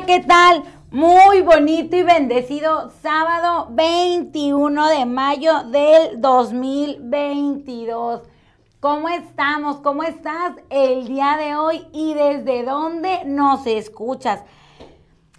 ¿Qué tal? Muy bonito y bendecido sábado 21 de mayo del 2022. ¿Cómo estamos? ¿Cómo estás el día de hoy y desde dónde nos escuchas?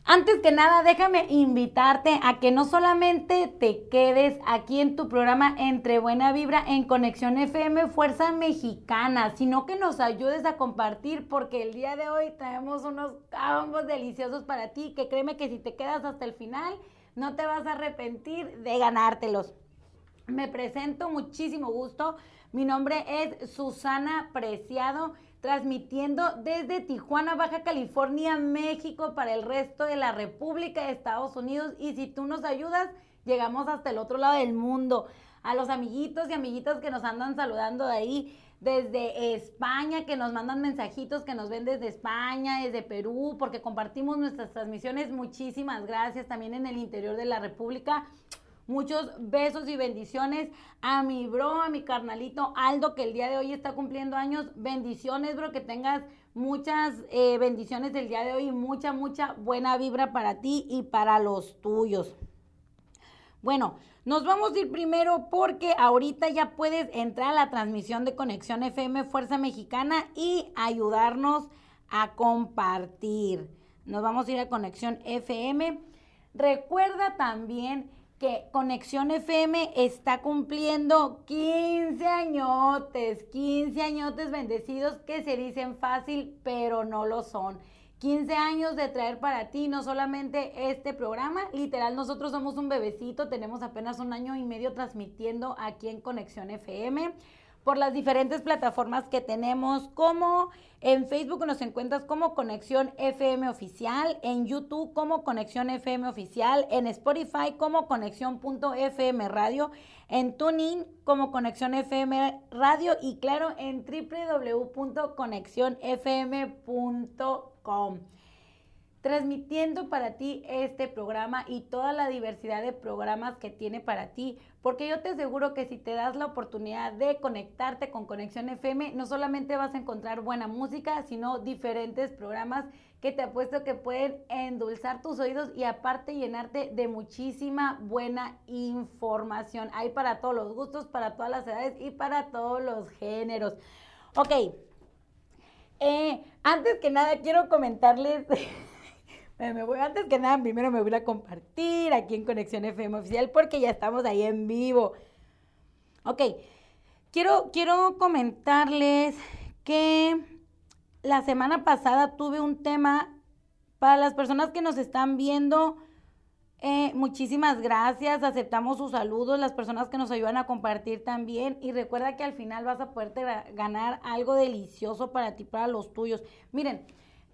Antes que nada, déjame invitarte a que no solamente te quedes aquí en tu programa Entre Buena Vibra en Conexión FM Fuerza Mexicana, sino que nos ayudes a compartir porque el día de hoy traemos unos combos deliciosos para ti que créeme que si te quedas hasta el final no te vas a arrepentir de ganártelos. Me presento, muchísimo gusto. Mi nombre es Susana Preciado transmitiendo desde Tijuana, Baja California, México, para el resto de la República de Estados Unidos. Y si tú nos ayudas, llegamos hasta el otro lado del mundo. A los amiguitos y amiguitas que nos andan saludando de ahí, desde España, que nos mandan mensajitos, que nos ven desde España, desde Perú, porque compartimos nuestras transmisiones. Muchísimas gracias también en el interior de la República. Muchos besos y bendiciones a mi bro, a mi carnalito Aldo, que el día de hoy está cumpliendo años. Bendiciones, bro, que tengas muchas eh, bendiciones del día de hoy y mucha, mucha buena vibra para ti y para los tuyos. Bueno, nos vamos a ir primero porque ahorita ya puedes entrar a la transmisión de Conexión FM Fuerza Mexicana y ayudarnos a compartir. Nos vamos a ir a Conexión FM. Recuerda también que Conexión FM está cumpliendo 15 añotes, 15 añotes bendecidos que se dicen fácil, pero no lo son. 15 años de traer para ti no solamente este programa, literal nosotros somos un bebecito, tenemos apenas un año y medio transmitiendo aquí en Conexión FM por las diferentes plataformas que tenemos, como en Facebook nos encuentras como Conexión FM Oficial, en YouTube como Conexión FM Oficial, en Spotify como Conexión.fm Radio, en TuneIn como Conexión FM Radio y claro, en www.conexionfm.com transmitiendo para ti este programa y toda la diversidad de programas que tiene para ti, porque yo te aseguro que si te das la oportunidad de conectarte con Conexión FM, no solamente vas a encontrar buena música, sino diferentes programas que te apuesto que pueden endulzar tus oídos y aparte llenarte de muchísima buena información. Hay para todos los gustos, para todas las edades y para todos los géneros. Ok, eh, antes que nada quiero comentarles... Antes que nada, primero me voy a compartir aquí en Conexión FM Oficial porque ya estamos ahí en vivo. Ok, quiero, quiero comentarles que la semana pasada tuve un tema para las personas que nos están viendo. Eh, muchísimas gracias, aceptamos sus saludos, las personas que nos ayudan a compartir también. Y recuerda que al final vas a poderte ganar algo delicioso para ti, para los tuyos. Miren,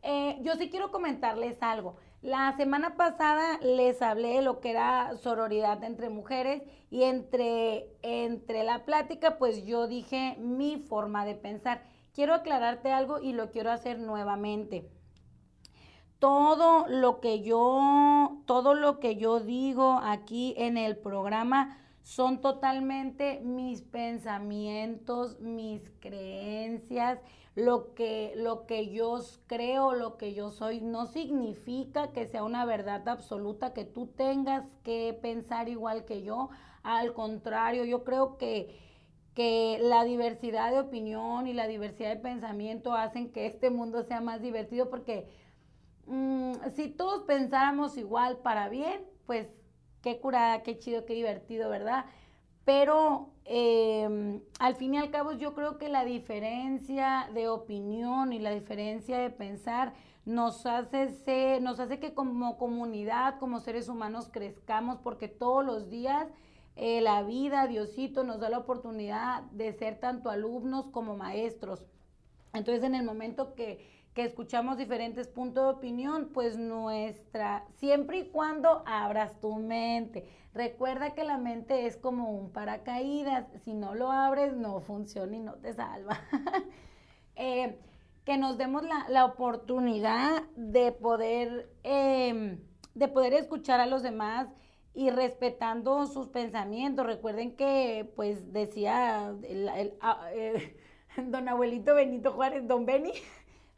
eh, yo sí quiero comentarles algo. La semana pasada les hablé de lo que era sororidad entre mujeres y entre, entre la plática, pues yo dije mi forma de pensar. Quiero aclararte algo y lo quiero hacer nuevamente. Todo lo que yo, todo lo que yo digo aquí en el programa son totalmente mis pensamientos, mis creencias lo que, lo que yo creo, lo que yo soy, no significa que sea una verdad absoluta, que tú tengas que pensar igual que yo. Al contrario, yo creo que, que la diversidad de opinión y la diversidad de pensamiento hacen que este mundo sea más divertido porque mm, si todos pensáramos igual para bien, pues qué curada, qué chido, qué divertido, ¿verdad? Pero em, al fin y al cabo yo creo que la diferencia de opinión y la diferencia de pensar nos hace, nos hace que como comunidad, como seres humanos crezcamos porque todos los días eh, la vida, Diosito, nos da la oportunidad de ser tanto alumnos como maestros. Entonces en el momento que escuchamos diferentes puntos de opinión, pues nuestra, siempre y cuando abras tu mente. Recuerda que la mente es como un paracaídas, si no lo abres no funciona y no te salva. Eh, que nos demos la, oportunidad de poder, em, de poder escuchar a los demás y respetando sus pensamientos. Recuerden que, pues, decía ah, eh, don abuelito Benito Juárez, don Beni,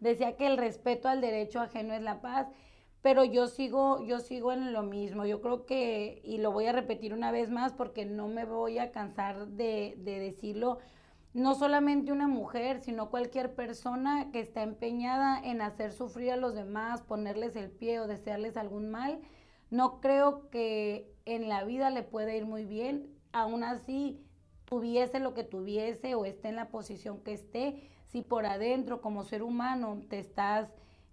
decía que el respeto al derecho ajeno es la paz, pero yo sigo, yo sigo en lo mismo. Yo creo que, y lo voy a repetir una vez más porque no me voy a cansar de, de decirlo, no solamente una mujer, sino cualquier persona que está empeñada en hacer sufrir a los demás, ponerles el pie o desearles algún mal, no creo que en la vida le pueda ir muy bien. Aún así, tuviese lo que tuviese o esté en la posición que esté, si por adentro como ser humano te estás,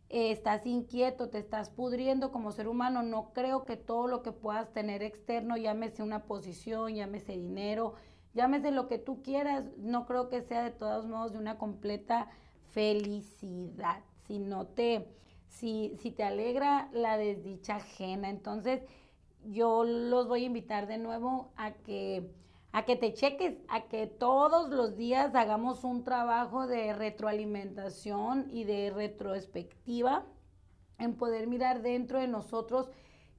eh, estás inquieto, te estás pudriendo como ser humano, no creo que todo lo que puedas tener externo, llámese una posición, llámese dinero, llámese lo que tú quieras, no creo que sea de todos modos de una completa felicidad, si no te, si, si te alegra la desdicha ajena. Entonces, yo los voy a invitar de nuevo a que a que te cheques, a que todos los días hagamos un trabajo de retroalimentación y de retrospectiva en poder mirar dentro de nosotros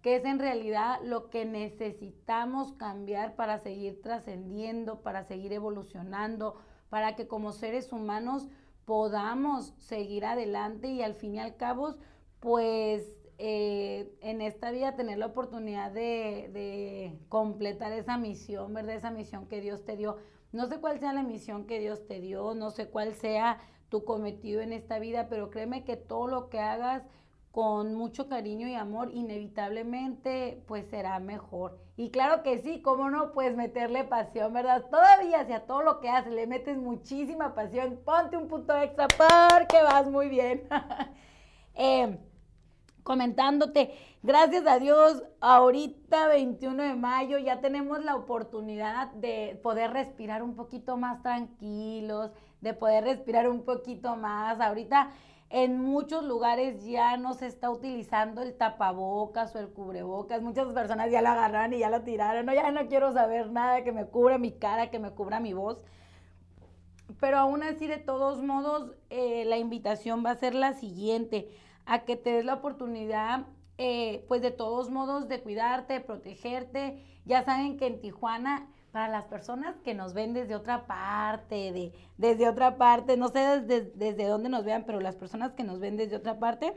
que es en realidad lo que necesitamos cambiar para seguir trascendiendo, para seguir evolucionando, para que como seres humanos podamos seguir adelante y al fin y al cabo, pues eh, en esta vida tener la oportunidad de, completar esa misión, ¿verdad? Esa misión que Dios te dio. No sé cuál sea la misión que Dios te dio, no sé cuál sea tu cometido en esta vida, pero créeme que todo lo que hagas con mucho cariño y amor, inevitablemente pues será mejor. Y claro que sí, cómo no, pues meterle pasión, ¿verdad? Todavía si a todo lo que haces le metes muchísima pasión, ponte un punto extra porque vas muy bien. eh, comentándote, gracias a Dios, ahorita 21 de mayo ya tenemos la oportunidad de poder respirar un poquito más tranquilos, de poder respirar un poquito más. Ahorita en muchos lugares ya no se está utilizando el tapabocas o el cubrebocas. Muchas personas ya lo agarraron y ya lo tiraron. No, ya no quiero saber nada que me cubra mi cara, que me cubra mi voz. Pero aún así, de todos modos, eh, la invitación va a ser la siguiente, a que te des la oportunidad, eh, pues de todos modos, de cuidarte, protegerte. Ya saben que en Tijuana para las personas que nos ven desde otra parte, de, desde otra parte, no sé desde, desde dónde nos vean, pero las personas que nos ven desde otra parte,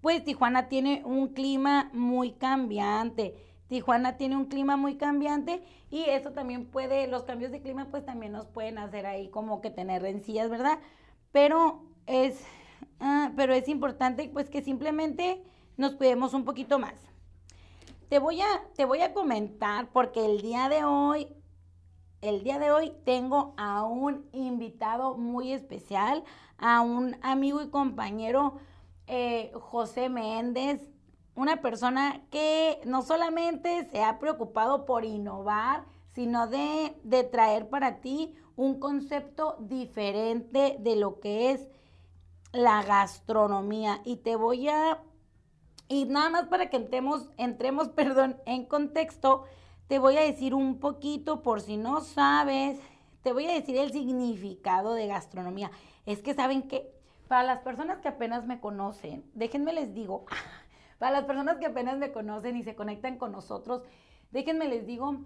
pues Tijuana tiene un clima muy cambiante. Tijuana tiene un clima muy cambiante y eso también puede, los cambios de clima pues también nos pueden hacer ahí como que tener rencillas, ¿verdad? Pero es, ah, pero es importante pues que simplemente nos cuidemos un poquito más. Te voy a, te voy a comentar porque el día de hoy, el día de hoy tengo a un invitado muy especial, a un amigo y compañero, eh, José Méndez, una persona que no solamente se ha preocupado por innovar, sino de, de traer para ti un concepto diferente de lo que es la gastronomía. Y te voy a y nada más para que entremos, entremos, perdón, en contexto, te voy a decir un poquito, por si no sabes, te voy a decir el significado de gastronomía. Es que saben que para las personas que apenas me conocen, déjenme les digo, para las personas que apenas me conocen y se conectan con nosotros, déjenme les digo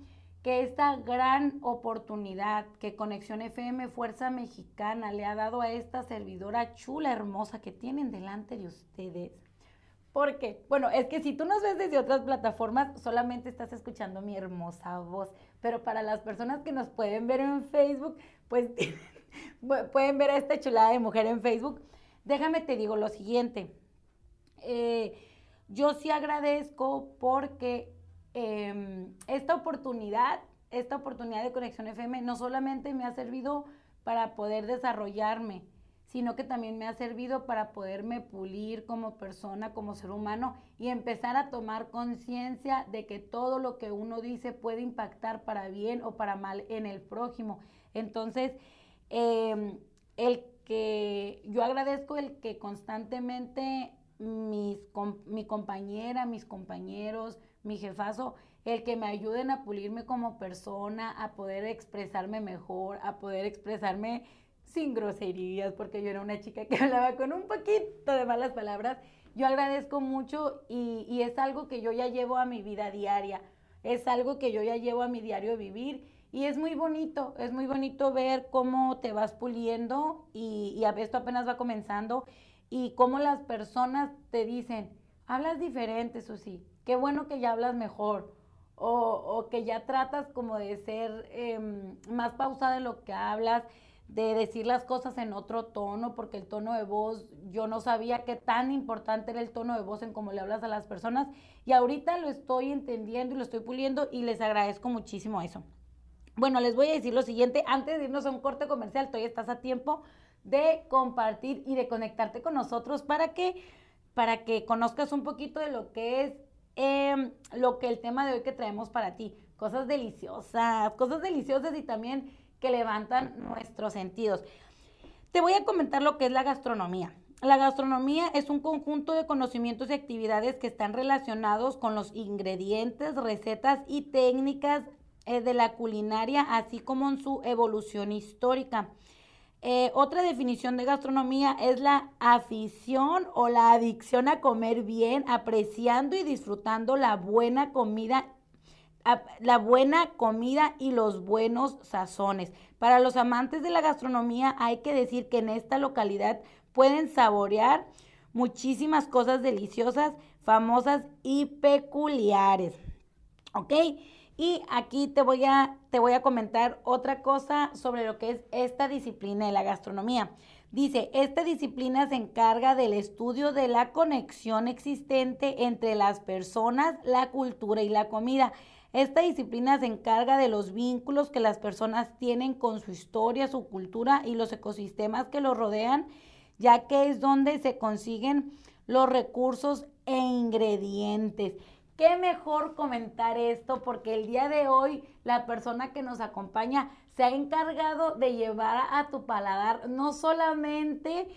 que esta gran oportunidad que Conexión FM Fuerza Mexicana le ha dado a esta servidora chula, hermosa que tienen delante de ustedes, porque, bueno, es que si tú nos ves desde otras plataformas, solamente estás escuchando mi hermosa voz. Pero para las personas que nos pueden ver en Facebook, pues pueden ver a esta chulada de mujer en Facebook. Déjame te digo lo siguiente. Eh, yo sí agradezco porque em, esta oportunidad, esta oportunidad de Conexión FM, no solamente me ha servido para poder desarrollarme, sino que también me ha servido para poderme pulir como persona, como ser humano y empezar a tomar conciencia de que todo lo que uno dice puede impactar para bien o para mal en el prójimo. Entonces, em, el que yo agradezco el que constantemente mis, mi compañera, mis compañeros, mi jefazo, el que me ayuden a pulirme como persona, a poder expresarme mejor, a poder expresarme sin groserías, porque yo era una chica que hablaba con un poquito de malas palabras. Yo agradezco mucho y, es algo que yo ya llevo a mi vida diaria, es algo que yo ya llevo a mi diario vivir y es muy bonito, es muy bonito ver cómo te vas puliendo y, y esto apenas va comenzando y cómo las personas te dicen, hablas diferente, Susi. Qué bueno que ya hablas mejor. O, que ya tratas como de ser em, más pausada en lo que hablas, de decir las cosas en otro tono, porque el tono de voz, yo no sabía qué tan importante era el tono de voz en cómo le hablas a las personas. Y ahorita lo estoy entendiendo y lo estoy puliendo y les agradezco muchísimo eso. Bueno, les voy a decir lo siguiente, antes de irnos a un corte comercial, todavía estás a tiempo de compartir y de conectarte con nosotros para que, para que conozcas un poquito de lo que es em, lo que el tema de hoy que traemos para ti. Cosas deliciosas, cosas deliciosas y también que levantan nuestros sentidos. Te voy a comentar lo que es la gastronomía. La gastronomía es un conjunto de conocimientos y actividades que están relacionados con los ingredientes, recetas y técnicas eh, de la culinaria, así como en su evolución histórica. Eh, otra definición de gastronomía es la afición o la adicción a comer bien, apreciando y disfrutando la buena comida, la buena comida y los buenos sazones. Para los amantes de la gastronomía hay que decir que en esta localidad pueden saborear muchísimas cosas deliciosas, famosas y peculiares. ¿Ok? Y aquí te voy a, te voy a comentar otra cosa sobre lo que es esta disciplina de la gastronomía. Dice, esta disciplina se encarga del estudio de la conexión existente entre las personas, la cultura y la comida. Esta disciplina se encarga de los vínculos que las personas tienen con su historia, su cultura y los ecosistemas que los rodean, ya que es donde se consiguen los recursos e ingredientes qué mejor comentar esto porque el día de hoy la persona que nos acompaña se ha encargado de llevar a tu paladar no solamente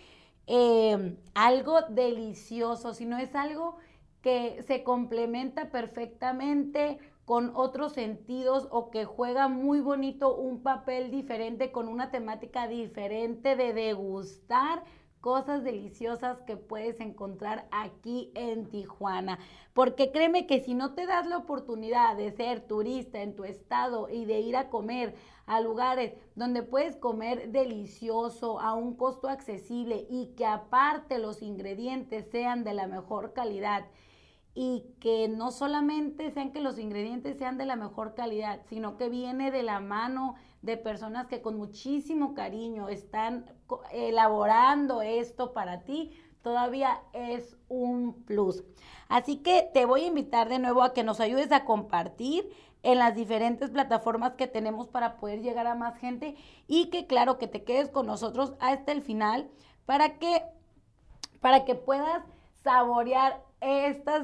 eh, algo delicioso, sino es algo que se complementa perfectamente con otros sentidos o que juega muy bonito un papel diferente con una temática diferente de degustar cosas deliciosas que puedes encontrar aquí en Tijuana. Porque créeme que si no te das la oportunidad de ser turista en tu estado y de ir a comer a lugares donde puedes comer delicioso a un costo accesible y que aparte los ingredientes sean de la mejor calidad y que no solamente sean que los ingredientes sean de la mejor calidad, sino que viene de la mano de personas que con muchísimo cariño están elaborando esto para ti, todavía es un plus. Así que te voy a invitar de nuevo a que nos ayudes a compartir en las diferentes plataformas que tenemos para poder llegar a más gente y que claro que te quedes con nosotros hasta el final para que para que puedas saborear estas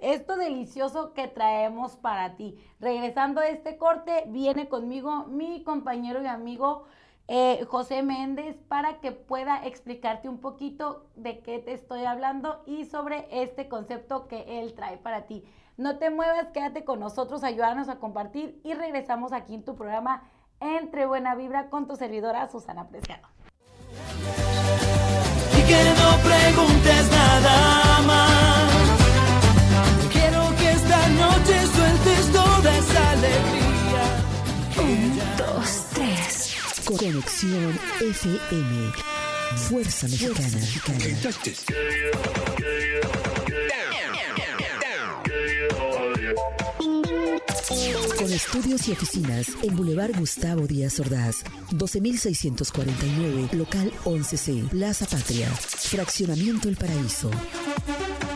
esto delicioso que traemos para ti. Regresando a este corte, viene conmigo mi compañero y amigo eh, José Méndez para que pueda explicarte un poquito de qué te estoy hablando y sobre este concepto que él trae para ti. No te muevas, quédate con nosotros, ayúdanos a compartir y regresamos aquí en tu programa Entre Buena Vibra con tu servidora Susana Preciado. Y que no preguntes nada más. Noche sueltes toda esa alegría. Un, dos, tres. Conexión FM. Fuerza Mexicana. Con estudios y oficinas en Boulevard Gustavo Díaz Ordaz, 12649, local 11C, Plaza Patria, Fraccionamiento El Paraíso.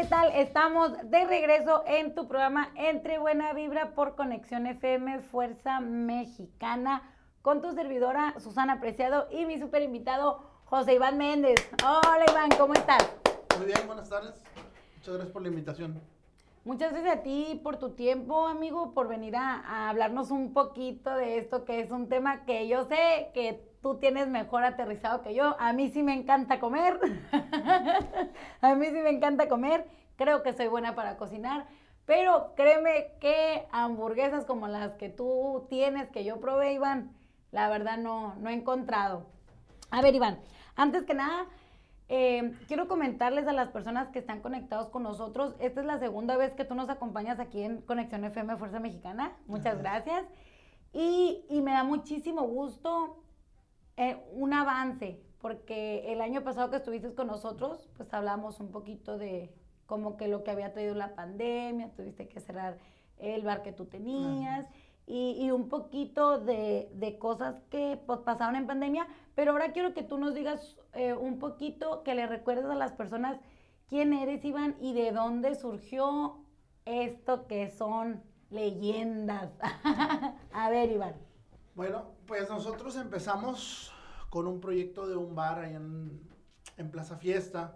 ¿Qué tal? Estamos de regreso en tu programa Entre Buena Vibra por Conexión FM Fuerza Mexicana con tu servidora Susana Preciado y mi super invitado José Iván Méndez. Hola Iván, ¿cómo estás? Muy bien, buenas tardes. Muchas gracias por la invitación. Muchas gracias a ti por tu tiempo, amigo, por venir a, a hablarnos un poquito de esto, que es un tema que yo sé que tú tienes mejor aterrizado que yo. A mí sí me encanta comer. a mí sí me encanta comer. Creo que soy buena para cocinar. Pero créeme que hamburguesas como las que tú tienes, que yo probé, Iván, la verdad no, no he encontrado. A ver, Iván, antes que nada, eh, quiero comentarles a las personas que están conectados con nosotros, esta es la segunda vez que tú nos acompañas aquí en Conexión FM Fuerza Mexicana. Muchas gracias. Y, y me da muchísimo gusto eh, un avance, porque el año pasado que estuviste con nosotros, pues hablamos un poquito de como que lo que había traído la pandemia, tuviste que cerrar el bar que tú tenías. Y, y, un poquito de, de cosas que pues, pasaron en pandemia, pero ahora quiero que tú nos digas eh, un poquito, que le recuerdes a las personas quién eres, Iván, y de dónde surgió esto que son leyendas. a ver, Iván. Bueno, pues nosotros empezamos con un proyecto de un bar ahí en, en Plaza Fiesta.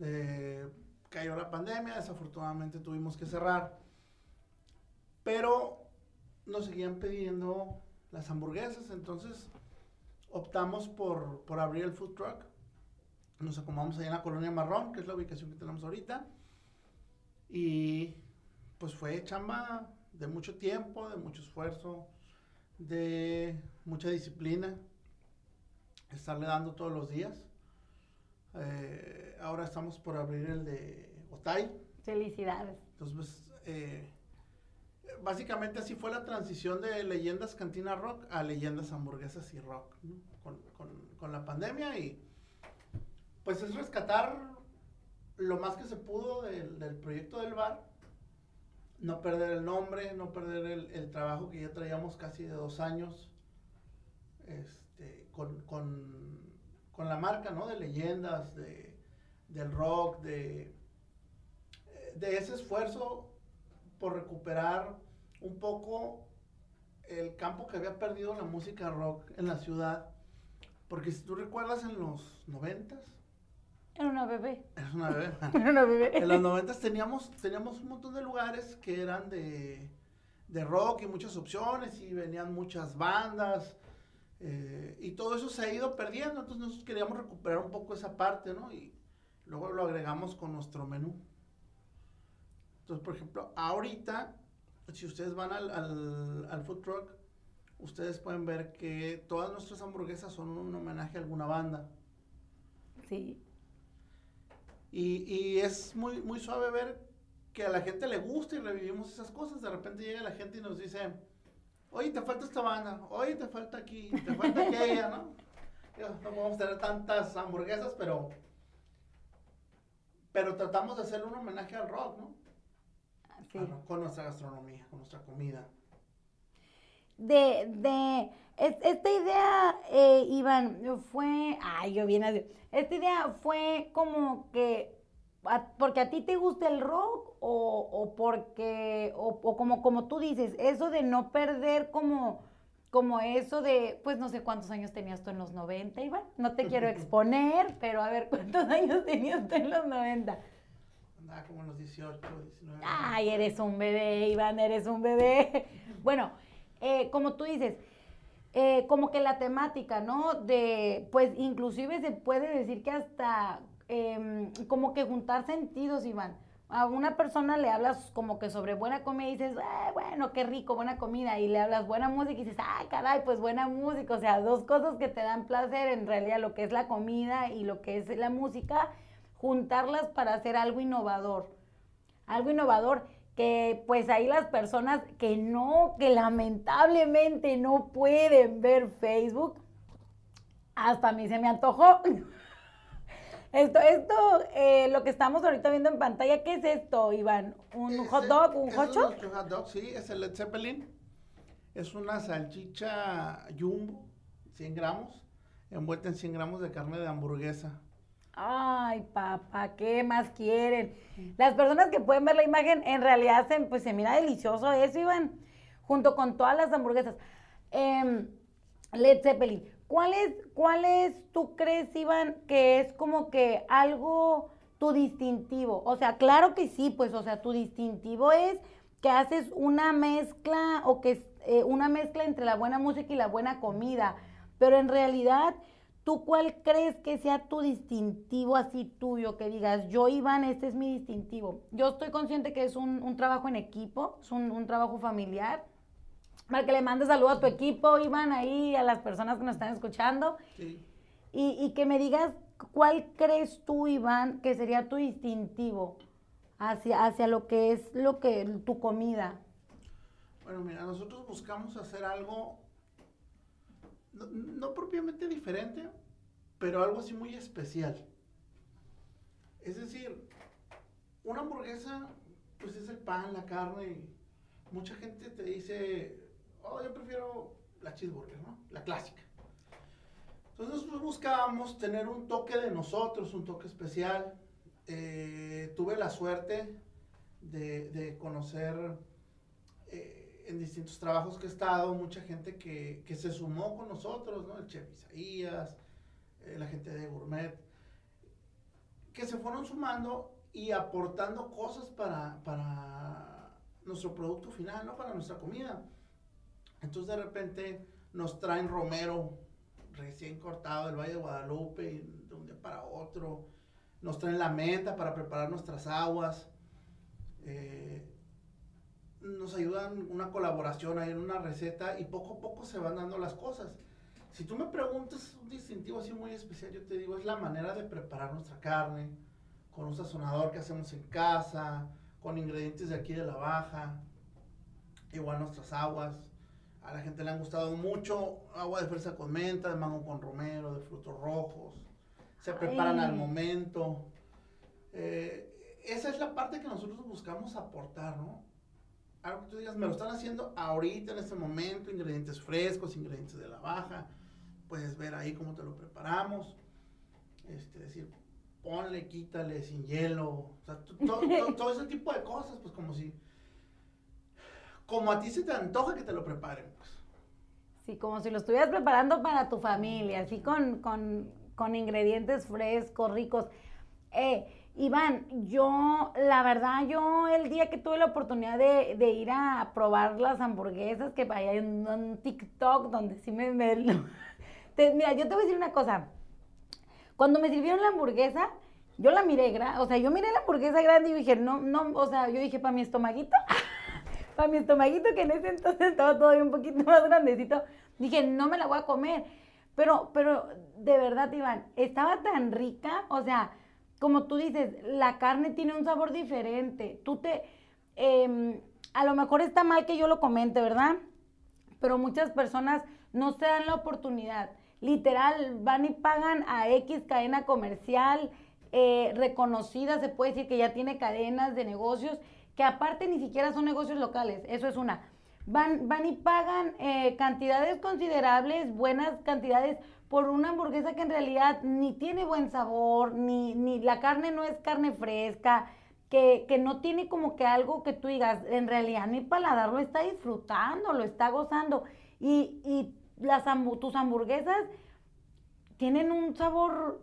Eh, cayó la pandemia, desafortunadamente tuvimos que cerrar. Pero nos seguían pidiendo las hamburguesas, entonces optamos por, por abrir el food truck. Nos acomodamos ahí en la colonia Marrón, que es la ubicación que tenemos ahorita. Y pues fue chamba de mucho tiempo, de mucho esfuerzo, de mucha disciplina, estarle dando todos los días. Eh, ahora estamos por abrir el de Otay. Felicidades. Entonces, pues, eh, básicamente así fue la transición de leyendas cantina rock a leyendas hamburguesas y rock, ¿no? con, con, con, la pandemia y pues es rescatar lo más que se pudo del, del, proyecto del bar, no perder el nombre, no perder el, el trabajo que ya traíamos casi de dos años este, con, con, con, la marca, ¿no? De leyendas, de, del rock, de, de ese esfuerzo por recuperar un poco el campo que había perdido la música rock en la ciudad. Porque si tú recuerdas en los noventas. Era una bebé. Era una bebé. Era una bebé. En los noventas teníamos, teníamos un montón de lugares que eran de, de rock y muchas opciones y venían muchas bandas. Eh, y todo eso se ha ido perdiendo. Entonces nosotros queríamos recuperar un poco esa parte, ¿no? Y luego lo agregamos con nuestro menú. Entonces, por ejemplo, ahorita, si ustedes van al, al, al, food truck, ustedes pueden ver que todas nuestras hamburguesas son un homenaje a alguna banda. Sí. Y, y es muy, muy suave ver que a la gente le gusta y revivimos esas cosas. De repente llega la gente y nos dice, oye, te falta esta banda, oye, te falta aquí, te falta aquella, ¿no? No podemos tener tantas hamburguesas, pero, pero tratamos de hacerle un homenaje al rock, ¿no? Sí. con nuestra gastronomía, con nuestra comida. De, de, esta idea, eh, Iván, fue, ay, yo bien así, esta idea fue como que, a, porque a ti te gusta el rock o, o porque, o, o, como, como tú dices, eso de no perder como, como eso de, pues no sé cuántos años tenías tú en los 90, Iván, no te quiero exponer, pero a ver, ¿cuántos años tenías tú en los 90? Ah, como en los 18, 19. Ay, eres un bebé, Iván, eres un bebé. Bueno, eh, como tú dices, eh, como que la temática, ¿no? De, pues inclusive se puede decir que hasta eh, como que juntar sentidos, Iván. A una persona le hablas como que sobre buena comida y dices, eh, bueno, qué rico, buena comida. Y le hablas buena música y dices, ay, caray, pues buena música. O sea, dos cosas que te dan placer en realidad, lo que es la comida y lo que es la música juntarlas para hacer algo innovador. Algo innovador que pues ahí las personas que no, que lamentablemente no pueden ver Facebook, hasta a mí se me antojó. Esto, esto, eh, lo que estamos ahorita viendo en pantalla, ¿qué es esto, Iván? ¿Un hot dog? ¿Un hot dog? Es hot dog, sí, es el Led Zeppelin. Es una salchicha jumbo, 100 gramos, envuelta en 100 gramos de carne de hamburguesa. Ay, papá, ¿qué más quieren? Las personas que pueden ver la imagen, en realidad se, pues se mira delicioso eso, Iván, junto con todas las hamburguesas. Eh, Led Zeppelin, ¿cuál es, ¿cuál es, tú crees, Iván, que es como que algo tu distintivo? O sea, claro que sí, pues, o sea, tu distintivo es que haces una mezcla o que eh, una mezcla entre la buena música y la buena comida, pero en realidad ¿Tú cuál crees que sea tu distintivo así tuyo? Que digas, yo Iván, este es mi distintivo. Yo estoy consciente que es un, un trabajo en equipo, es un, un, trabajo familiar, para que le mandes saludos a tu equipo, Iván, ahí a las personas que nos están escuchando. Sí. Y, y que me digas cuál crees tú, Iván, que sería tu distintivo hacia, hacia lo que es lo que tu comida. Bueno, mira, nosotros buscamos hacer algo no, propiamente diferente, pero algo así muy especial. Es decir, una hamburguesa, pues es el pan, la carne. mucha gente te dice, oh, yo prefiero la cheeseburger, ¿no? La clásica. Entonces buscábamos tener un toque de nosotros, un toque especial. Eh, tuve la suerte de, conocer en distintos trabajos que he estado, mucha gente que, que se sumó con nosotros, ¿no? El chef Isaías, eh, la gente de Gourmet, que se fueron sumando y aportando cosas para, para nuestro producto final, ¿no? Para nuestra comida. Entonces de repente nos traen romero recién cortado del Valle de Guadalupe de un día para otro. Nos traen la menta para preparar nuestras aguas. Eh, nos ayudan una colaboración ahí en una receta y poco a poco se van dando las cosas. Si tú me preguntas un distintivo así muy especial, yo te digo, es la manera de preparar nuestra carne, con un sazonador que hacemos en casa, con ingredientes de aquí de la baja, igual nuestras aguas. A la gente le han gustado mucho agua de fresa con menta, de mango con romero, de frutos rojos. Se preparan Ay. al momento. Eh, esa es la parte que nosotros buscamos aportar, ¿no? Algo que tú digas, me lo están haciendo ahorita, en este momento, ingredientes frescos, ingredientes de la baja. Puedes ver ahí cómo te lo preparamos. Este, decir, ponle, quítale, sin hielo. O sea, to- to- to- todo ese tipo de cosas, pues como si... Como a ti se te antoja que te lo preparen, pues. Sí, como si lo estuvieras preparando para tu familia, así con, con, con ingredientes frescos, ricos. Eh, Iván, yo, la verdad, yo el día que tuve la oportunidad de, ir a probar las hamburguesas, que hay un, un TikTok donde sí me... me- mira, yo te voy a decir una cosa. Cuando me sirvieron la hamburguesa, yo la miré, o sea, yo miré la hamburguesa grande y dije, no, no, o sea, yo dije, para mi estomaguito, para mi estomaguito, que en ese entonces estaba todavía un poquito más grandecito, dije, no me la voy a comer. Pero, pero, de verdad, Iván, estaba tan rica, o sea, como tú dices, la carne tiene un sabor diferente. Tú te, em, a lo mejor está mal que yo lo comente, ¿verdad? pero muchas personas no se dan la oportunidad. Literal, van y pagan a X cadena comercial eh, reconocida, se puede decir que ya tiene cadenas de negocios, que aparte ni siquiera son negocios locales, eso es una. Van, van y pagan eh, cantidades considerables, buenas cantidades, por una hamburguesa que en realidad ni tiene buen sabor, ni, ni la carne no es carne fresca, que, que no tiene como que algo que tú digas, en realidad mi paladar lo está disfrutando, lo está gozando. Y, y las tus hamburguesas tienen un sabor,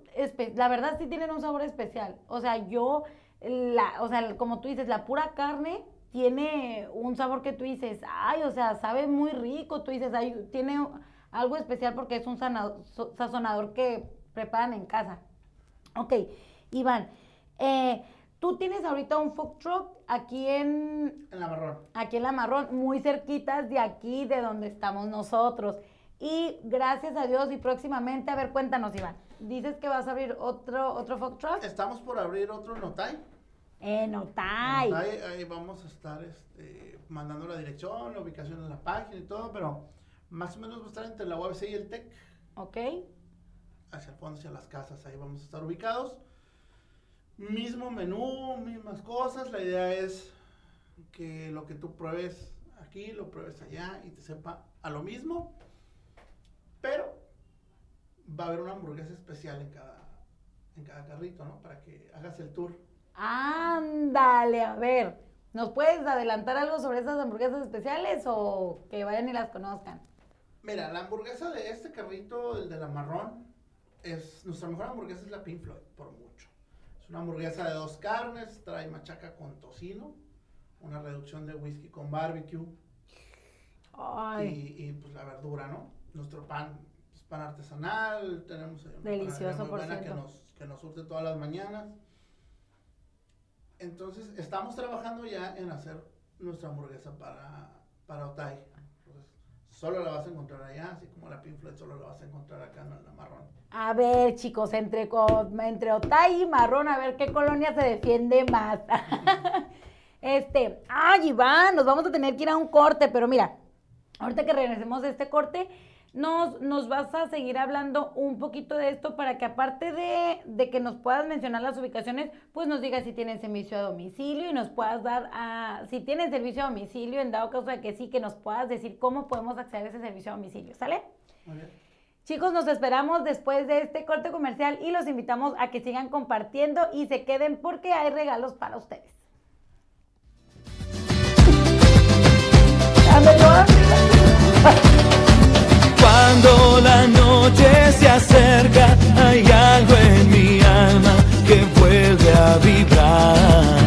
la verdad sí tienen un sabor especial. O sea, yo, la, o sea, como tú dices, la pura carne tiene un sabor que tú dices, ay, o sea, sabe muy rico, tú dices, ay, tiene algo especial porque es un sana- so- sazonador que preparan en casa. Ok, Iván, eh, tú tienes ahorita un food truck aquí en, En la marrón. aquí en La Marrón, muy cerquitas de aquí, de donde estamos nosotros. Y gracias a Dios y próximamente, a ver, cuéntanos, Iván. Dices que vas a abrir otro, otro food truck Estamos por abrir otro en Otay. en Otay. Ahí vamos a estar este, mandando la dirección, la ubicación en la página y todo, pero más o menos va a estar entre la UABC y el TEC, ¿Ok? hacia el fondo, hacia las casas, ahí vamos a estar ubicados. Mismo menú, mismas cosas, la idea es que lo que tú pruebes aquí, lo pruebes allá y te sepa a lo mismo, pero va a haber una hamburguesa especial en cada, en cada carrito, ¿no? Para que hagas el tour. Ándale, a ver. ¿Nos puedes adelantar algo sobre esas hamburguesas especiales o que vayan y las conozcan? Mira, la hamburguesa de este carrito, el de la marrón, es nuestra mejor hamburguesa es la Pink Floyd, por mucho. Es una hamburguesa de dos carnes, trae machaca con tocino, una reducción de whisky con barbecue Ay, y, y, pues la verdura, ¿no? Nuestro pan es pan artesanal, tenemos una Delicioso, muy por buena que nos, que nos surte todas las mañanas. Entonces, estamos trabajando ya en hacer nuestra hamburguesa para, para Otay. Solo la vas a encontrar allá, así como la Pink solo la vas a encontrar acá en la marrón. A ver, chicos, entre, entre Otay y Marrón, a ver qué colonia se defiende más. este, ay, Iván, nos vamos a tener que ir a un corte, pero mira, ahorita que regresemos este corte, nos, nos vas a seguir hablando un poquito de esto para que aparte de, de que nos puedas mencionar las ubicaciones, pues nos digas si tienen servicio a domicilio y nos puedas dar a, si tienen servicio a domicilio, en dado caso de que sí, que nos puedas decir cómo podemos acceder a ese servicio a domicilio, ¿sale? Muy bien. Chicos, nos esperamos después de este corte comercial y los invitamos a que sigan compartiendo y se queden porque hay regalos para ustedes. Cuando la noche se acerca, hay algo en mi alma que vuelve a vibrar.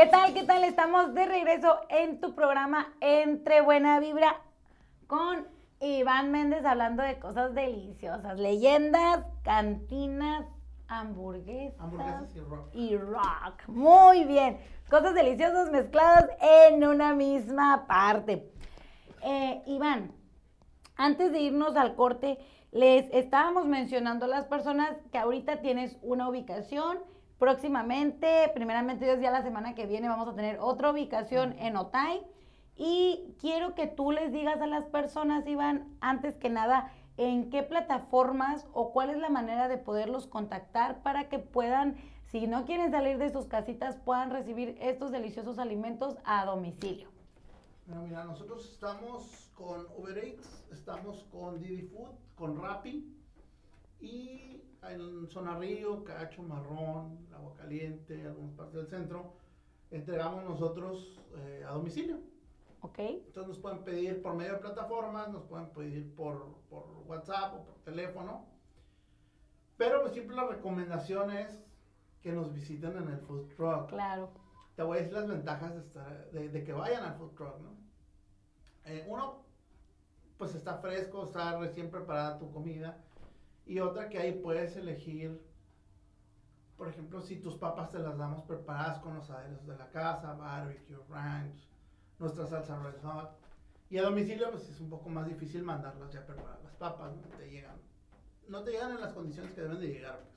¿Qué tal? ¿Qué tal? Estamos de regreso en tu programa Entre Buena Vibra con Iván Méndez hablando de cosas deliciosas, leyendas, cantinas, hamburguesas, Hamburguesas y rock. y rock. Muy bien. Cosas deliciosas mezcladas en una misma parte. Eh, Iván, antes de irnos al corte, les estábamos mencionando a las personas que ahorita tienes una ubicación. Próximamente, primeramente Dios, ya la semana que viene vamos a tener otra ubicación en Otay. Y quiero que tú les digas a las personas, Iván, antes que nada, en qué plataformas o cuál es la manera de poderlos contactar para que puedan, si no quieren salir de sus casitas, puedan recibir estos deliciosos alimentos a domicilio. Bueno, mira, nosotros estamos con Uber Eats, estamos con Didi Food, con Rappi y en Zona Río, Cacho, Marrón, Agua Caliente, algunas partes del centro, entregamos nosotros eh, a domicilio. ¿Ok? Entonces nos pueden pedir por medio de plataformas, nos pueden pedir por, por WhatsApp o por teléfono. Pero pues siempre la recomendación es que nos visiten en el food truck. Claro. Te voy a decir las ventajas de, estar- de- de que vayan al food truck, ¿no? Eh, uno, pues está fresco, está recién preparada tu comida. Y otra que ahí puedes elegir, por ejemplo, si tus papas te las damos preparadas con los aderezos de la casa, barbecue, ranch, nuestra salsa red hot. Y a domicilio, pues es un poco más difícil mandarlas ya preparadas las papas, no te llegan. No te llegan en las condiciones que deben de llegar, pues.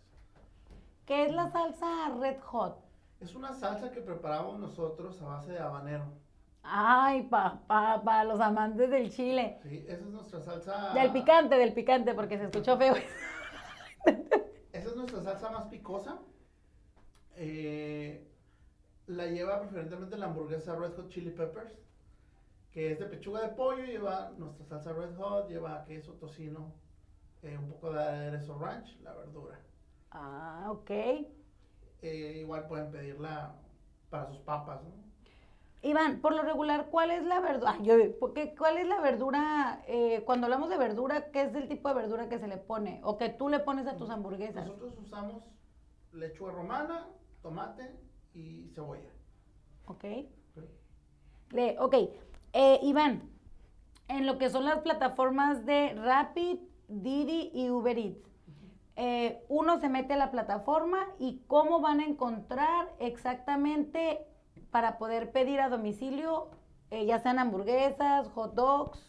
¿Qué es la salsa red hot? Es una salsa que preparamos nosotros a base de habanero. Ay, pa, pa- para los amantes del chile. Sí, esa es nuestra salsa. Del picante, del picante, porque se escuchó feo. Esa es nuestra salsa más picosa. Eh, la lleva preferentemente la hamburguesa Red Hot Chili Peppers, que es de pechuga de pollo, lleva nuestra salsa Red Hot, lleva queso, tocino, eh, un poco de aderezo ranch, la verdura. Ah, ok. Eh, igual pueden pedirla para sus papas, ¿no? Iván, por lo regular, ¿cuál es la verdura? ¿cuál es la verdura? eh, cuando hablamos de verdura, ¿qué es el tipo de verdura que se le pone? O que tú le pones a tus hamburguesas. Nosotros usamos lechuga romana, tomate y cebolla. Ok. Le- ok. Eh, Iván, en lo que son las plataformas de Rapid, Didi y Uber Eats, eh, uno se mete a la plataforma y cómo van a encontrar exactamente para poder pedir a domicilio, eh, ya sean hamburguesas, hot dogs,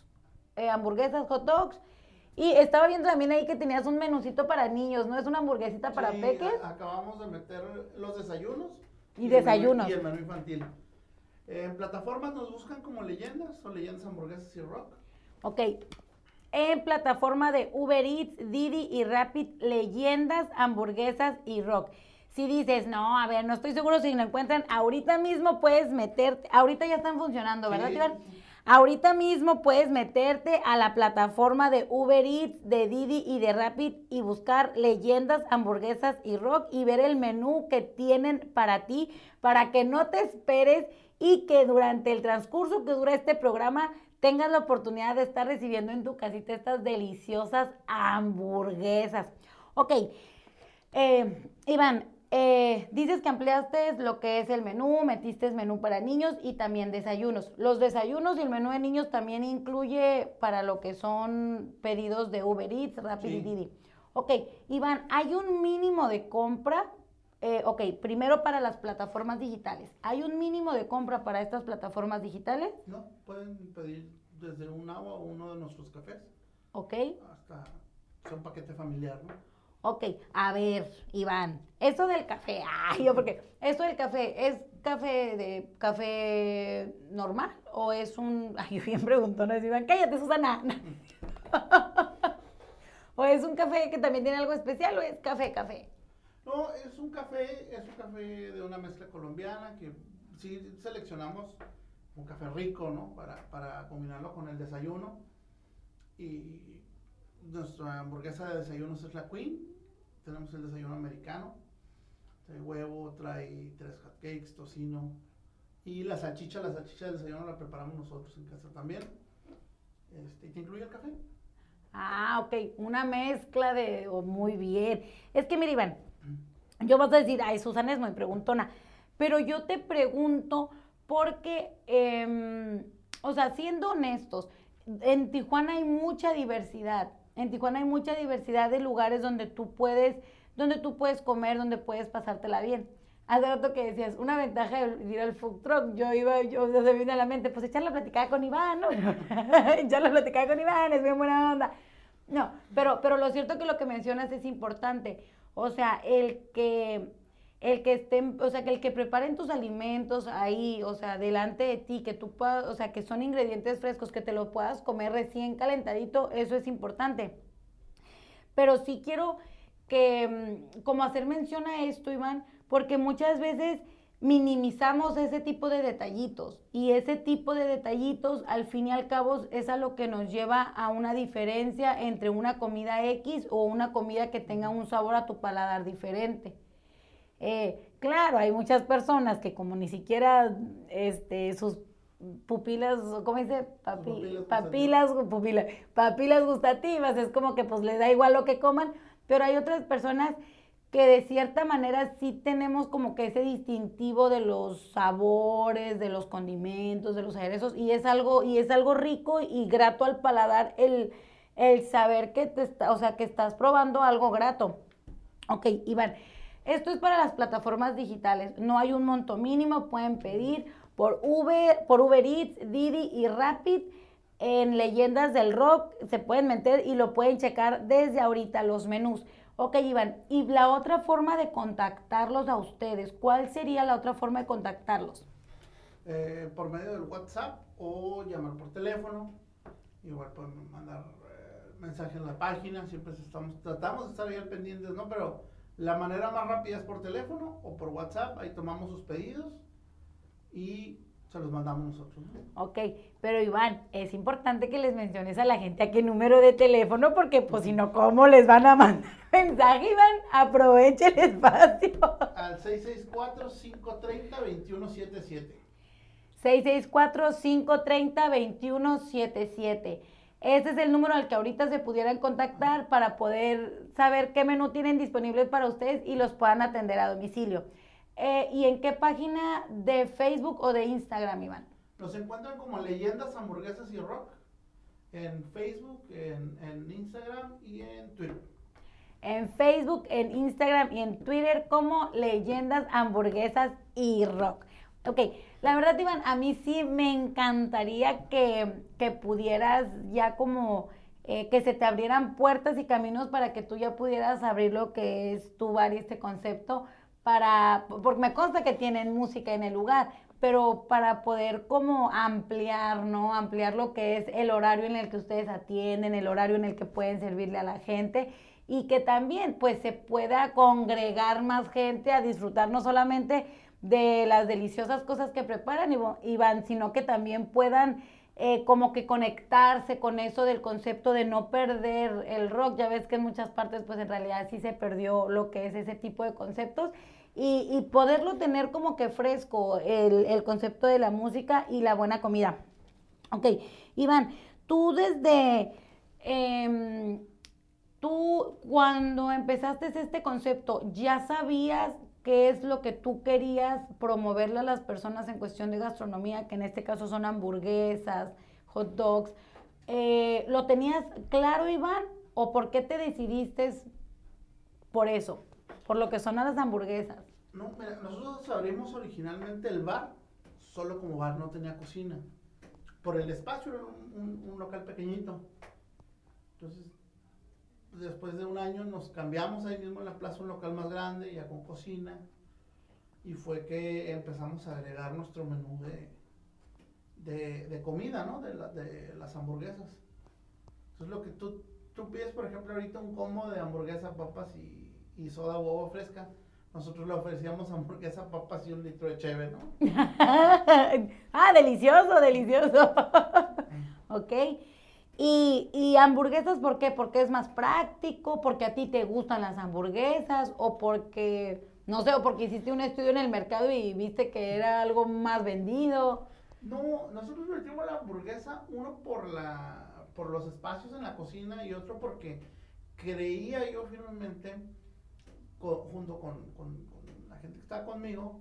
eh, hamburguesas, hot dogs. Y estaba viendo también ahí que tenías un menucito para niños, ¿no? Es una hamburguesita para Sí, peques. acabamos de meter los desayunos. Y el menú- desayunos. y el menú infantil. En plataformas nos buscan como leyendas o leyendas hamburguesas y rock. Ok. en plataforma de Uber Eats, Didi y Rapid, leyendas, hamburguesas y rock. Si dices, no, a ver, no estoy seguro si lo encuentran, ahorita mismo puedes meterte, ahorita ya están funcionando, ¿verdad, Sí. Iván? Ahorita mismo puedes meterte a la plataforma de Uber Eats, de Didi y de Rapid y buscar leyendas, hamburguesas y rock y ver el menú que tienen para ti, para que no te esperes y que durante el transcurso que dura este programa tengas la oportunidad de estar recibiendo en tu casita estas deliciosas hamburguesas. Ok, eh, Iván, eh, dices que ampliaste lo que es el menú, metiste menú para niños y también desayunos. Los desayunos y el menú de niños también incluye para lo que son pedidos de Uber Eats, Rapid y Sí. Didi. Ok, Iván, ¿hay un mínimo de compra? Eh, ok, primero para las plataformas digitales. ¿Hay un mínimo de compra para estas plataformas digitales? No, pueden pedir desde un agua o uno de nuestros cafés Ok. hasta un paquete familiar, ¿no? Ok, a ver, Iván, eso del café, ay, yo porque, eso del café, ¿es café de café normal o es un, ay, yo bien preguntona, Iván, cállate, Susana. o es un café que también tiene algo especial o es café, café. No, es un café, es un café de una mezcla colombiana que sí seleccionamos un café rico, ¿no? Para, para combinarlo con el desayuno. Y nuestra hamburguesa de desayunos es la Queen. Tenemos el desayuno americano. Trae huevo, trae tres hotcakes, tocino. Y la salchicha, la salchicha del desayuno la preparamos nosotros en casa también. Este, y te incluye el café. Ah, ok, una mezcla de, oh, muy bien. Es que mira, Iván, yo vas a decir, ay, Susana es muy preguntona, pero yo te pregunto porque, em, o sea, siendo honestos, en Tijuana hay mucha diversidad. En Tijuana hay mucha diversidad de lugares donde tú puedes, donde tú puedes comer, donde puedes pasártela bien. Hace rato que decías, una ventaja de ir al food truck, yo iba, yo, se me viene a la mente, pues echar la platicada con Iván, ¿no? echar la platicada con Iván, es bien buena onda. No, pero, pero lo cierto que lo que mencionas es importante. O sea, el que, el que estén, o sea, que el que preparen tus alimentos ahí, o sea, delante de ti, que tú puedas, o sea, que son ingredientes frescos, que te lo puedas comer recién calentadito, eso es importante. Pero sí quiero que, mm, como hacer mención a esto, Iván, porque muchas veces minimizamos ese tipo de detallitos y ese tipo de detallitos al fin y al cabo es a lo que nos lleva a una diferencia entre una comida X o una comida que tenga un sabor a tu paladar diferente. Eh, claro, hay muchas personas que como ni siquiera este, sus pupilas, ¿cómo dice? Papi- papilas pupila- papilas gustativas, es como que pues les da igual lo que coman, pero hay otras personas que de cierta manera sí tenemos como que ese distintivo de los sabores, de los condimentos, de los aderezos, y es algo, y es algo rico y grato al paladar el, el saber que te está, o sea, que estás probando algo grato. Ok, Iván, esto es para las plataformas digitales. No hay un monto mínimo, pueden pedir por Uber, por Uber Eats, Didi y Rapid. En Leyendas del Rock se pueden meter y lo pueden checar desde ahorita los menús. Ok, Iván, y la otra forma de contactarlos a ustedes, ¿cuál sería la otra forma de contactarlos? eh, por medio del WhatsApp o llamar por teléfono. Igual pueden mandar eh, mensaje en la página, siempre estamos, tratamos de estar al pendientes, ¿no? Pero la manera más rápida es por teléfono o por WhatsApp, ahí tomamos sus pedidos y se los mandamos nosotros, ¿no? Ok, pero Iván, es importante que les menciones a la gente a qué número de teléfono, porque pues si no, ¿cómo les van a mandar mensaje, Iván? Aproveche el espacio. Al 664-530-2177. 664-530-2177. Ese es el número al que ahorita se pudieran contactar para poder saber qué menú tienen disponibles para ustedes y los puedan atender a domicilio. Eh, ¿Y en qué página de Facebook o de Instagram, Iván? Nos encuentran como Leyendas, Hamburguesas y Rock en Facebook, en, en Instagram y en Twitter. En Facebook, en Instagram y en Twitter como Leyendas, Hamburguesas y Rock. Ok, la verdad, Iván, a mí sí me encantaría que, que pudieras ya como eh, que se te abrieran puertas y caminos para que tú ya pudieras abrir lo que es tu bar y este concepto para, porque me consta que tienen música en el lugar, pero para poder como ampliar, ¿no? Ampliar lo que es el horario en el que ustedes atienden, el horario en el que pueden servirle a la gente y que también pues se pueda congregar más gente a disfrutar no solamente de las deliciosas cosas que preparan, Iván, sino que también puedan eh, como que conectarse con eso del concepto de no perder el rock. Ya ves que en muchas partes pues en realidad sí se perdió lo que es ese tipo de conceptos y, poderlo tener como que fresco el, concepto de la música y la buena comida. Ok, Iván, tú desde... Em, tú cuando empezaste este concepto, ¿ya sabías qué es lo que tú querías promoverle a las personas en cuestión de gastronomía, que en este caso son hamburguesas, hot dogs? Eh, ¿Lo tenías claro, Iván? ¿O por qué te decidiste por eso? Por lo que son las hamburguesas. No, mira, nosotros abrimos originalmente el bar, solo como bar, no tenía cocina. Por el espacio era un local pequeñito. Entonces después de un año nos cambiamos ahí mismo en la plaza un local más grande, ya con cocina, y fue que empezamos a agregar nuestro menú de, de, comida, ¿no? De, de, las hamburguesas. Entonces lo que tú, tú pides, por ejemplo, ahorita un combo de hamburguesa, papas y, y soda huevo fresca. Nosotros le ofrecíamos hamburguesa, papas y un litro de cheve, ¿no? ah, delicioso, delicioso. ok. Y, y, hamburguesas, ¿por qué? Porque es más práctico, porque a ti te gustan las hamburguesas, o porque, no sé, o porque hiciste un estudio en el mercado y viste que era algo más vendido. No, nosotros metimos la hamburguesa, uno por la por los espacios en la cocina y otro porque creía yo firmemente, junto con, con, la gente que estaba conmigo,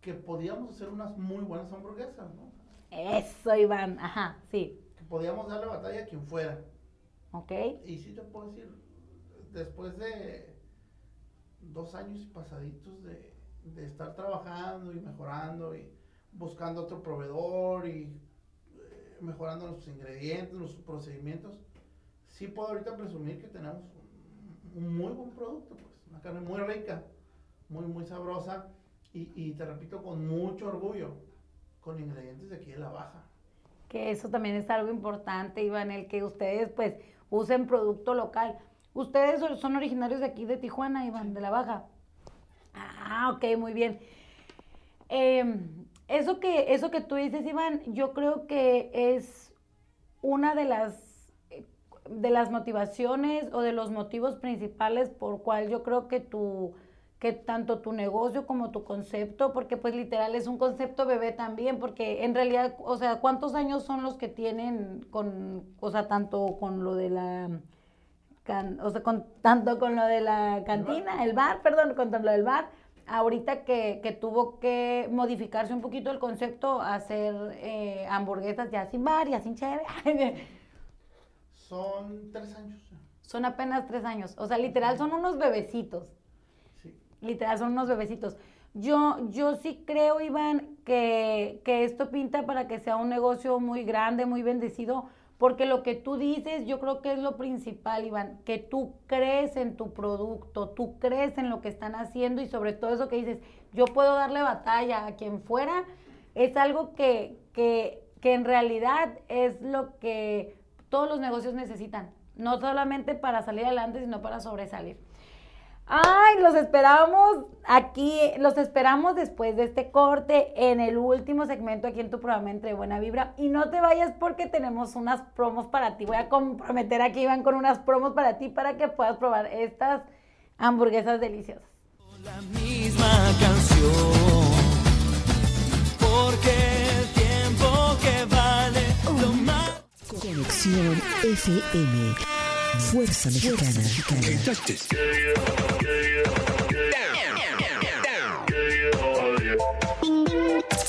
que podíamos hacer unas muy buenas hamburguesas, ¿no? Eso, Iván, ajá, sí podíamos darle batalla a quien fuera. Ok. Y sí te puedo decir, después de dos años pasaditos de, de estar trabajando y mejorando y buscando otro proveedor y eh, mejorando nuestros ingredientes, nuestros procedimientos, sí puedo ahorita presumir que tenemos un, muy buen producto, pues, una carne muy rica, muy, muy sabrosa y, y te repito, con mucho orgullo, con ingredientes de aquí de la baja que eso también es algo importante, Iván, el que ustedes pues usen producto local. Ustedes son originarios de aquí de Tijuana, Iván, de la Baja. Ah, ok, muy bien. Em, eso, que, eso que tú dices, Iván, yo creo que es una de las, de las motivaciones o de los motivos principales por cual yo creo que tu que tanto tu negocio como tu concepto, porque pues literal es un concepto bebé también, porque en realidad, o sea, ¿cuántos años son los que tienen con, o sea, tanto con lo de la, o sea, con, tanto con lo de la cantina, el bar, perdón, con lo del bar, ahorita que, que tuvo que modificarse un poquito el concepto, hacer eh, hamburguesas ya sin bar, ya sin chévere. son tres años. Son apenas tres años, o sea, literal son unos bebecitos literal son unos bebecitos. Yo, yo sí creo, Iván, que, que esto pinta para que sea un negocio muy grande, muy bendecido, porque lo que tú dices, yo creo que es lo principal, Iván, que tú crees en tu producto, tú crees en lo que están haciendo y sobre todo eso que dices, yo puedo darle batalla a quien fuera, es algo que, que, que en realidad es lo que todos los negocios necesitan, no solamente para salir adelante, sino para sobresalir. Ay, los esperamos aquí, los esperamos después de este corte en el último segmento aquí en tu programa Entre Buena Vibra. Y no te vayas porque tenemos unas promos para ti. Voy a comprometer aquí, Iván, con unas promos para ti para que puedas probar estas hamburguesas deliciosas. La misma canción, porque el tiempo que vale lo más. Conexión FM. Fuerza Mexicana.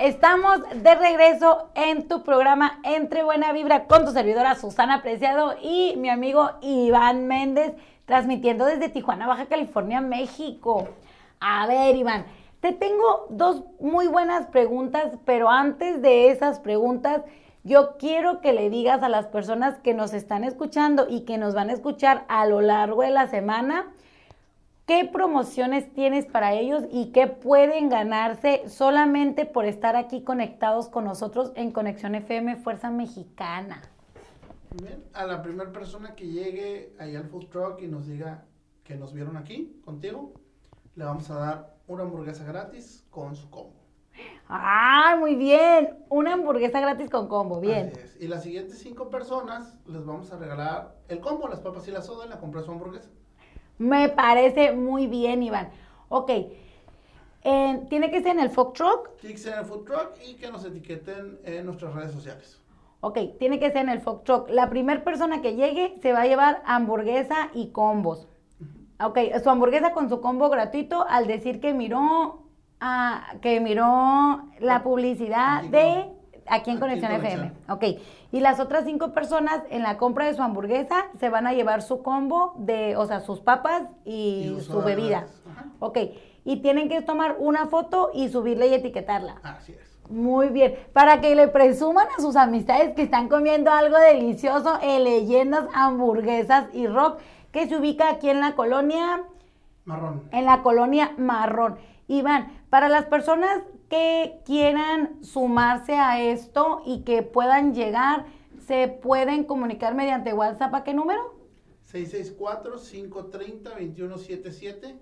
Estamos de regreso en tu programa Entre Buena Vibra con tu servidora Susana Preciado y mi amigo Iván Méndez. transmitiendo desde Tijuana, Baja California, México. A ver, Iván, te tengo dos muy buenas preguntas, pero antes de esas preguntas, yo quiero que le digas a las personas que nos están escuchando y que nos van a escuchar a lo largo de la semana, qué promociones tienes para ellos y qué pueden ganarse solamente por estar aquí conectados con nosotros en Conexión FM Fuerza Mexicana. Bien, a la primera persona que llegue ahí al food truck y nos diga que nos vieron aquí contigo, le vamos a dar una hamburguesa gratis con su combo. ¡Ah, muy bien! Una hamburguesa gratis con combo, bien. Así es. Y las siguientes cinco personas les vamos a regalar el combo, las papas y la soda y la compra su hamburguesa. Me parece muy bien, Iván. Ok. Eh, ¿Tiene que ser en el food truck? Tiene que ser en el food truck y que nos etiqueten en nuestras redes sociales. Ok, tiene que ser en el food truck. La primera persona que llegue se va a llevar hamburguesa y combos. Ok, su hamburguesa con su combo gratuito al decir que miró, ah, que miró la publicidad de aquí en aquí Conexión en FM. Conexión. Ok, y las otras cinco personas en la compra de su hamburguesa se van a llevar su combo de, o sea, sus papas y, Y su bebida. Ajá. Ok, y tienen que tomar una foto y subirla y etiquetarla. Así es. Muy bien, para que le presuman a sus amistades que están comiendo algo delicioso en Leyendas Hamburguesas y Rock, que se ubica aquí en la colonia, Marrón. en la colonia Marrón. Iván, para las personas que quieran sumarse a esto y que puedan llegar, ¿se pueden comunicar mediante WhatsApp a qué número? 664-530-2177.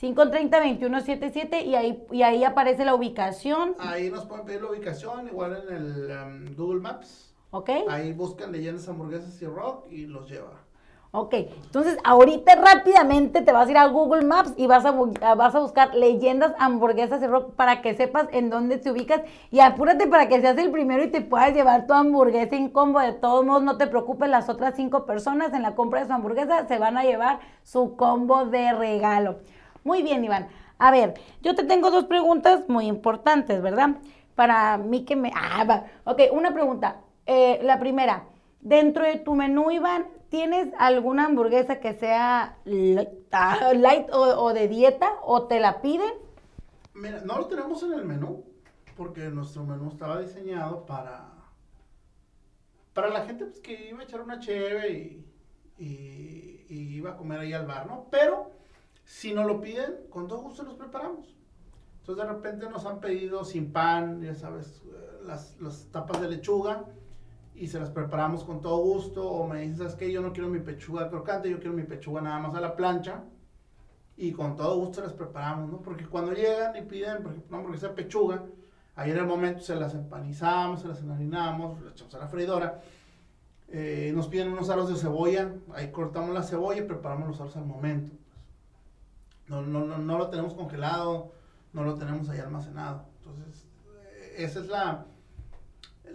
530-2177 y ahí, y ahí aparece la ubicación, Ahí nos pueden pedir la ubicación, igual en el um, Google Maps. ¿ok? Ahí buscan leyendas hamburguesas y rock y los lleva. Ok, entonces ahorita rápidamente te vas a ir a Google Maps y vas a, vas a buscar leyendas, hamburguesas y rock para que sepas en dónde te ubicas y apúrate para que seas el primero y te puedas llevar tu hamburguesa en combo. De todos modos, no te preocupes, las otras cinco personas en la compra de su hamburguesa se van a llevar su combo de regalo. Muy bien, Iván. A ver, yo te tengo dos preguntas muy importantes, ¿verdad? Para mí que me... Ah, va. Ok, una pregunta. Eh, la primera, dentro de tu menú, Iván, ¿tienes alguna hamburguesa que sea light, ah, light o, de dieta o te la piden? Mira, no lo tenemos en el menú, porque nuestro menú estaba diseñado para, para la gente pues, que iba a echar una cheve y, iba a comer ahí al bar, ¿no? Pero si nos lo piden, con todo gusto los preparamos. Entonces de repente nos han pedido sin pan, ya sabes, eh, las tapas de lechuga y se las preparamos con todo gusto. O me dicen, ¿sabes qué? Yo no quiero mi pechuga crocante, yo quiero mi pechuga nada más a la plancha. Y con todo gusto las preparamos, ¿no? Porque cuando llegan y piden, por ejemplo, una hamburguesa de pechuga, ahí en el momento se las empanizamos, se las enharinamos, las echamos a la freidora. Eh, nos piden unos aros de cebolla, ahí cortamos la cebolla y preparamos los aros al momento. No, no, no, no lo tenemos congelado, no lo tenemos ahí almacenado. Entonces, esa es la,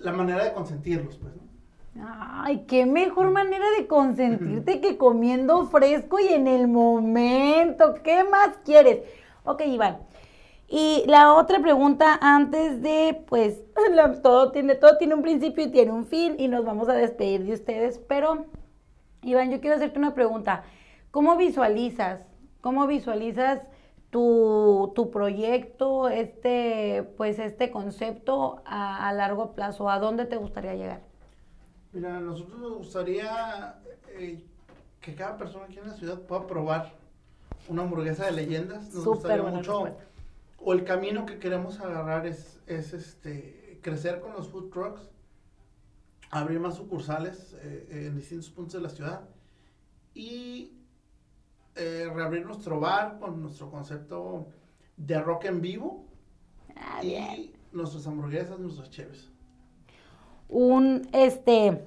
la manera de consentirlos, pues, ¿no? Ay, qué mejor manera de consentirte que comiendo fresco y en el momento. ¿Qué más quieres? Ok, Iván. Y la otra pregunta antes de, pues, todo tiene, todo tiene un principio y tiene un fin y nos vamos a despedir de ustedes. Pero, Iván, yo quiero hacerte una pregunta. ¿Cómo visualizas? ¿Cómo visualizas tu, tu proyecto, este, pues, este concepto a, a largo plazo? ¿A dónde te gustaría llegar? Mira, a nosotros nos gustaría eh, que cada persona aquí en la ciudad pueda probar una hamburguesa de leyendas. Nos Súper gustaría mucho. respuesta. O el camino que queremos agarrar es, es este crecer con los food trucks, abrir más sucursales eh, en distintos puntos de la ciudad y eh, reabrir nuestro bar con nuestro concepto de rock en vivo Ah, bien. y nuestras hamburguesas, nuestros cheves. un este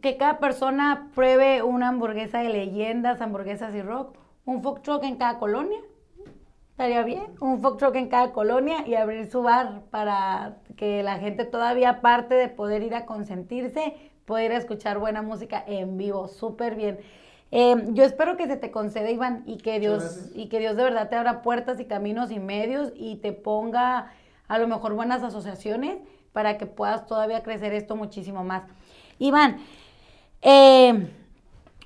que cada persona pruebe una hamburguesa de leyendas, hamburguesas y rock, un food truck en cada colonia. Estaría bien, un food truck en cada colonia y abrir su bar para que la gente todavía aparte de poder ir a consentirse, a escuchar buena música en vivo, súper bien. Eh, yo espero que se te conceda, Iván, y que Dios y que Dios de verdad te abra puertas y caminos y medios y te ponga a lo mejor buenas asociaciones para que puedas todavía crecer esto muchísimo más. Iván, eh,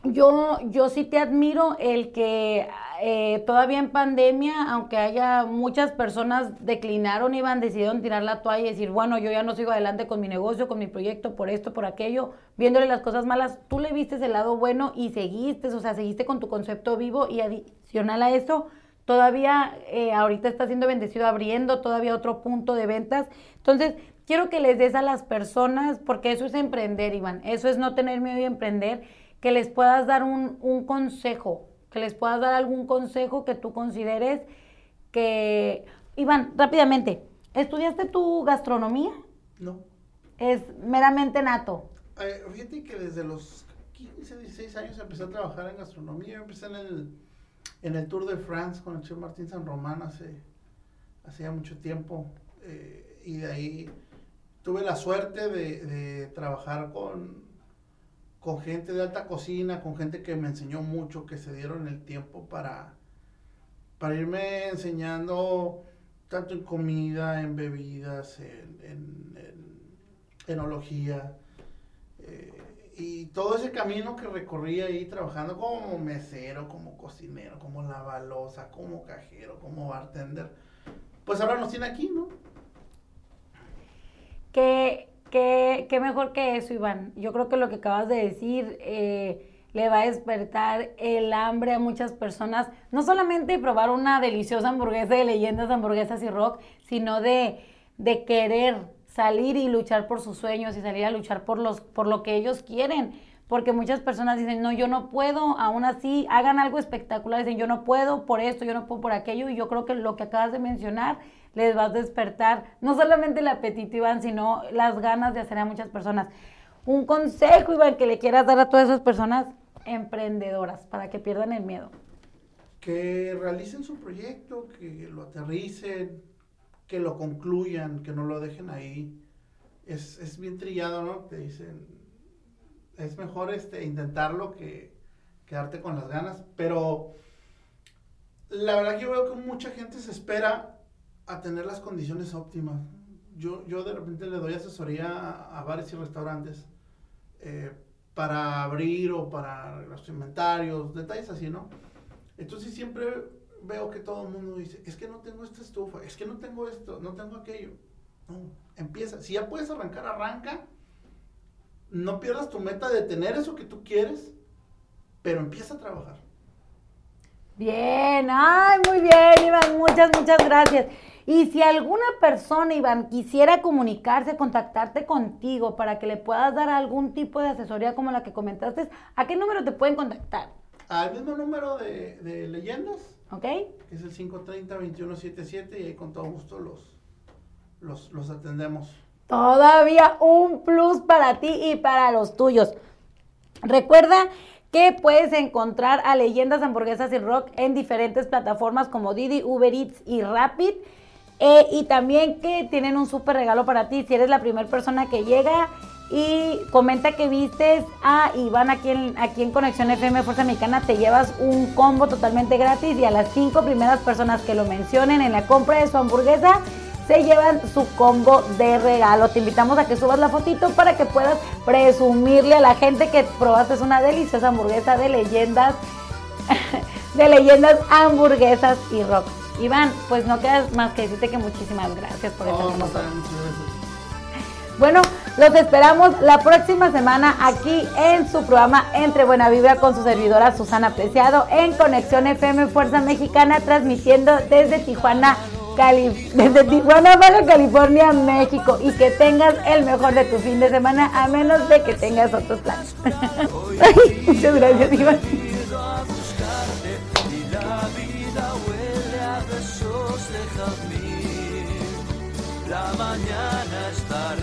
yo, yo sí te admiro el que eh, todavía en pandemia, aunque haya muchas personas declinaron, iban, decidieron tirar la toalla y decir, bueno, yo ya no sigo adelante con mi negocio, con mi proyecto, por esto, por aquello, viéndole las cosas malas, tú le viste el lado bueno y seguiste, o sea, seguiste con tu concepto vivo y adicional a eso, todavía eh, ahorita está siendo bendecido abriendo todavía otro punto de ventas. Entonces, quiero que les des a las personas, porque eso es emprender, Iván, eso es no tener miedo de emprender que les puedas dar un, consejo, que les puedas dar algún consejo que tú consideres que... Iván, rápidamente, ¿estudiaste tu gastronomía? No. Es meramente nato. Eh, fíjate que desde los 15, 16 años empecé a trabajar en gastronomía. Empecé en el, en el Tour de France con el chef Martín San Román hace, hace ya mucho tiempo. Eh, y de ahí tuve la suerte de, de trabajar con con gente de alta cocina, con gente que me enseñó mucho, que se dieron el tiempo para, para irme enseñando tanto en comida, en bebidas, en, en, enología. Eh, y todo ese camino que recorrí ahí trabajando como mesero, como cocinero, como lavalosa, como cajero, como bartender, pues ahora nos tiene aquí, ¿no? Que ¿Qué, mejor que eso, Iván. Yo creo que lo que acabas de decir eh, le va a despertar el hambre a muchas personas, no solamente probar una deliciosa hamburguesa de leyendas, hamburguesas y rock, sino de, de querer salir y luchar por sus sueños y salir a luchar por, los, por lo que ellos quieren. Porque muchas personas dicen, no, yo no puedo, aún así hagan algo espectacular, dicen, yo no puedo por esto, yo no puedo por aquello, y yo creo que lo que acabas de mencionar les vas a despertar no solamente el apetito, Iván, sino las ganas de hacer a muchas personas. Un consejo, Iván, que le quieras dar a todas esas personas emprendedoras para que pierdan el miedo. Que realicen su proyecto, que lo aterricen, que lo concluyan, que no lo dejen ahí. Es, es bien trillado, ¿no? Te dicen, es mejor este, intentarlo que quedarte con las ganas, pero la verdad que yo veo que mucha gente se espera a tener las condiciones óptimas. Yo, yo de repente le doy asesoría a, bares y restaurantes eh, para abrir o para los inventarios, detalles así, ¿no? Entonces siempre veo que todo el mundo dice, es que no tengo esta estufa, es que no tengo esto, no tengo aquello. No, empieza. Si ya puedes arrancar, arranca. No pierdas tu meta de tener eso que tú quieres, pero empieza a trabajar. Bien, ay, muy bien, Iván, muchas, muchas gracias. Y si alguna persona, Iván, quisiera comunicarse, contactarte contigo para que le puedas dar algún tipo de asesoría como la que comentaste, ¿a qué número te pueden contactar? Al mismo número de, leyendas. Ok. Que es el 530-2177 y ahí con todo gusto los, los, los atendemos. Todavía un plus para ti y para los tuyos. Recuerda que puedes encontrar a Leyendas Hamburguesas y Rock en diferentes plataformas como Didi, Uber Eats y Rapid. Eh, y también que tienen un súper regalo para ti. Si eres la primera persona que llega y comenta que vistes a Iván aquí en, aquí en Conexión FM Fuerza Mexicana, te llevas un combo totalmente gratis. Y a las cinco primeras personas que lo mencionen en la compra de su hamburguesa, se llevan su combo de regalo. Te invitamos a que subas la fotito para que puedas presumirle a la gente que probaste una deliciosa hamburguesa de leyendas, de leyendas hamburguesas y rock. Iván, pues no queda más que decirte que muchísimas gracias por estar con nosotros. Bueno, los esperamos la próxima semana aquí en su programa Entre Buena Vibra con su servidora Susana Preciado en Conexión FM Fuerza Mexicana transmitiendo desde Tijuana, Cali desde Tijuana, Baja California, México y que tengas el mejor de tu fin de semana a menos de que tengas otros planes. Muchas gracias, Iván. La mañana estaré.